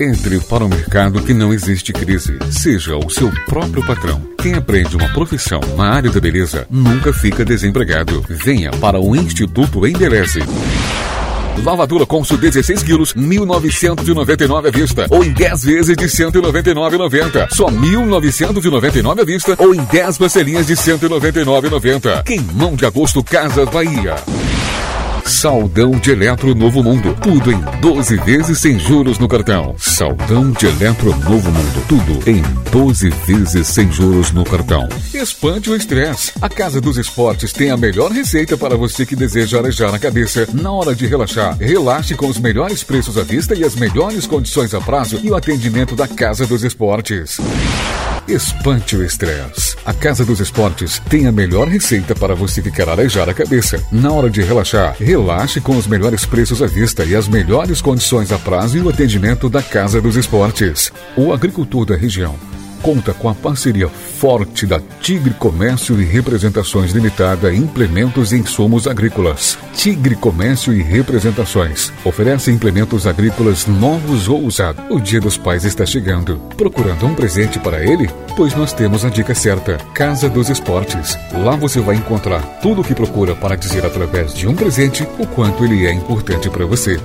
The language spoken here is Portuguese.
Entre para um mercado que não existe crise. Seja o seu próprio patrão. Quem aprende uma profissão na área da beleza nunca fica desempregado. Venha para o Instituto Embeleze. Lavadura Consul 16 quilos, 1.999 à vista. Ou em 10 vezes de 199,90. Só 1.999 à vista ou em 10 parcelinhas de 199,90. Queimão de agosto Casas Bahia. Saldão de Eletro Novo Mundo. Tudo em 12 vezes sem juros no cartão. Saldão de Eletro Novo Mundo. Tudo em 12 vezes sem juros no cartão. Espante o estresse. A Casa dos Esportes tem a melhor receita para você que deseja arejar a cabeça na hora de relaxar. Relaxe com os melhores preços à vista e as melhores condições a prazo e o atendimento da Casa dos Esportes. Espante o estresse. A Casa dos Esportes tem a melhor receita para você ficar arejar a cabeça. Na hora de relaxar, relaxe com os melhores preços à vista e as melhores condições a prazo e o atendimento da Casa dos Esportes. O agricultor da região conta com a parceria forte da Tigre Comércio e Representações Limitada Implementos e Insumos Agrícolas. Tigre Comércio e Representações oferece implementos agrícolas novos ou usados. O Dia dos Pais está chegando. Procurando um presente para ele? Pois nós temos a dica certa: Casa dos Esportes. Lá você vai encontrar tudo o que procura para dizer através de um presente o quanto ele é importante para você.